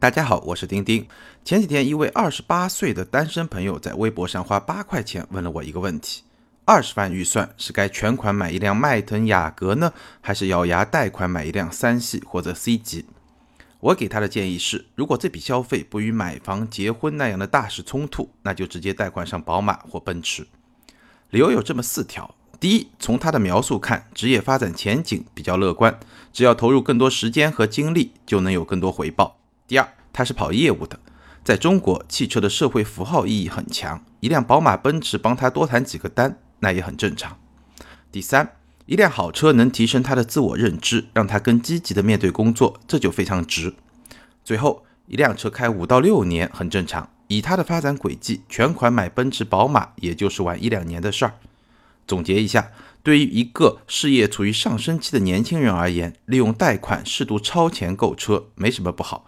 大家好，我是丁丁。前几天，一位二十八岁的单身朋友在微博上花八块钱问了我一个问题：二十万预算是该全款买一辆迈腾雅阁呢，还是咬牙贷款买一辆三系或者 C 级？我给他的建议是，如果这笔消费不与买房、结婚那样的大事冲突，那就直接贷款上宝马或奔驰。理由有这么四条：第一，从他的描述看，职业发展前景比较乐观，只要投入更多时间和精力，就能有更多回报。第二，他是跑业务的，在中国，汽车的社会符号意义很强，一辆宝马、奔驰帮他多谈几个单，那也很正常。第三，一辆好车能提升他的自我认知，让他更积极的面对工作，这就非常值。最后，一辆车开五到六年很正常，以他的发展轨迹，全款买奔驰、宝马也就是晚一两年的事儿。总结一下，对于一个事业处于上升期的年轻人而言，利用贷款适度超前购车没什么不好。